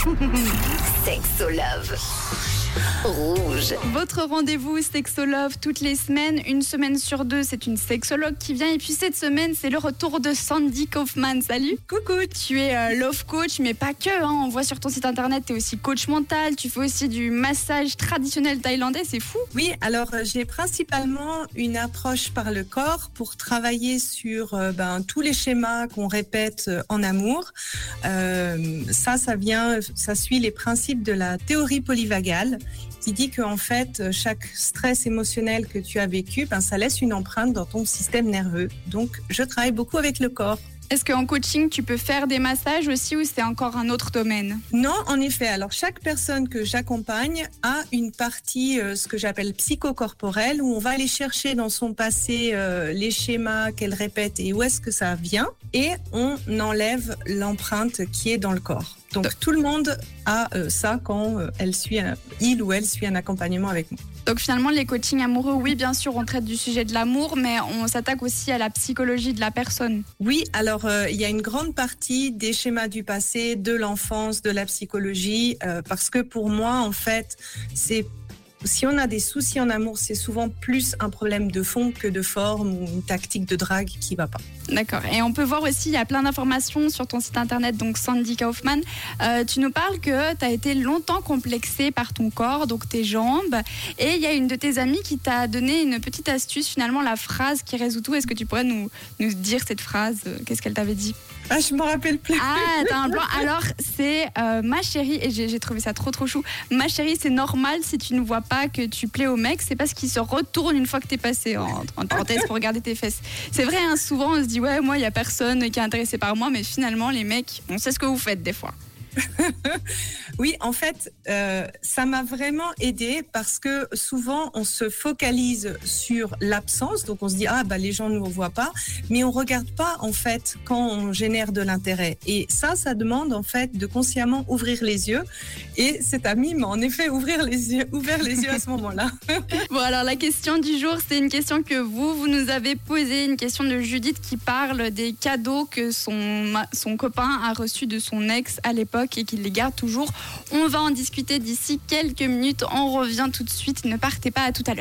Sexo Love. Rouge. Votre rendez-vous Sexolove toutes les semaines, une semaine sur deux, c'est une sexologue qui vient. Et puis cette semaine, c'est le retour de Sandy Kaufman. Salut. Coucou. Tu es euh, love coach, mais pas que. hein. On voit sur ton site internet, tu es aussi coach mental. Tu fais aussi du massage traditionnel thaïlandais. C'est fou. Oui, alors euh, j'ai principalement une approche par le corps pour travailler sur euh, ben, tous les schémas qu'on répète euh, en amour. Euh, ça, ça vient, ça suit les principes de la théorie polyvagale qui dit qu'en fait, chaque stress émotionnel que tu as vécu, ben, ça laisse une empreinte dans ton système nerveux. Donc, je travaille beaucoup avec le corps. Est-ce qu'en coaching, tu peux faire des massages aussi ou c'est encore un autre domaine? Non, en effet. Alors, chaque personne que j'accompagne a une partie, euh, ce que j'appelle psychocorporelle, où on va aller chercher dans son passé euh, les schémas qu'elle répète et où est-ce que ça vient, et on enlève l'empreinte qui est dans le corps. Donc, tout le monde a euh, ça quand euh, elle suit un- il ou elle suit un accompagnement avec moi. Donc finalement, les coachings amoureux, oui, bien sûr, on traite du sujet de l'amour, mais on s'attaque aussi à la psychologie de la personne. Oui, alors euh, il y a une grande partie des schémas du passé, de l'enfance, de la psychologie, parce que pour moi, en fait, c'est si on a des soucis en amour, c'est souvent plus un problème de fond que de forme ou une tactique de drague qui va pas. D'accord. Et on peut voir aussi, il y a plein d'informations sur ton site internet, donc Sandy Kaufman. Euh, tu nous parles que tu as été longtemps complexé par ton corps, donc tes jambes. Et il y a une de tes amies qui t'a donné une petite astuce, finalement, la phrase qui résout tout. Est-ce que tu pourrais nous, nous dire cette phrase? Euh, Qu'est-ce qu'elle t'avait dit? Ah, je me rappelle plus. Ah, t'as un plan. Alors, c'est euh, ma chérie, et j'ai j'ai trouvé ça trop trop chou. Ma chérie, c'est normal si tu ne vois pas que tu plais au mec, c'est parce qu'il se retourne une fois que t'es passé en, en parenthèse pour regarder tes fesses. C'est vrai, hein, souvent on se dit, ouais, moi, il y a personne qui est intéressé par moi, mais finalement, les mecs, on sait ce que vous faites des fois. Oui, en fait, euh, ça m'a vraiment aidé parce que souvent on se focalise sur l'absence, donc on se dit ah bah les gens ne nous voient pas, mais on regarde pas en fait quand on génère de l'intérêt. Et ça, ça demande en fait de consciemment ouvrir les yeux. Et cet ami m'a en effet ouvrir les yeux, ouvert les yeux à ce moment-là. Bon, alors la question du jour, c'est une question que vous, vous nous avez posée, une question de Judith qui parle des cadeaux que son, son copain a reçus de son ex à et qu'il les garde toujours. On va en discuter d'ici quelques minutes. On revient tout de suite. Ne partez pas à tout à l'heure.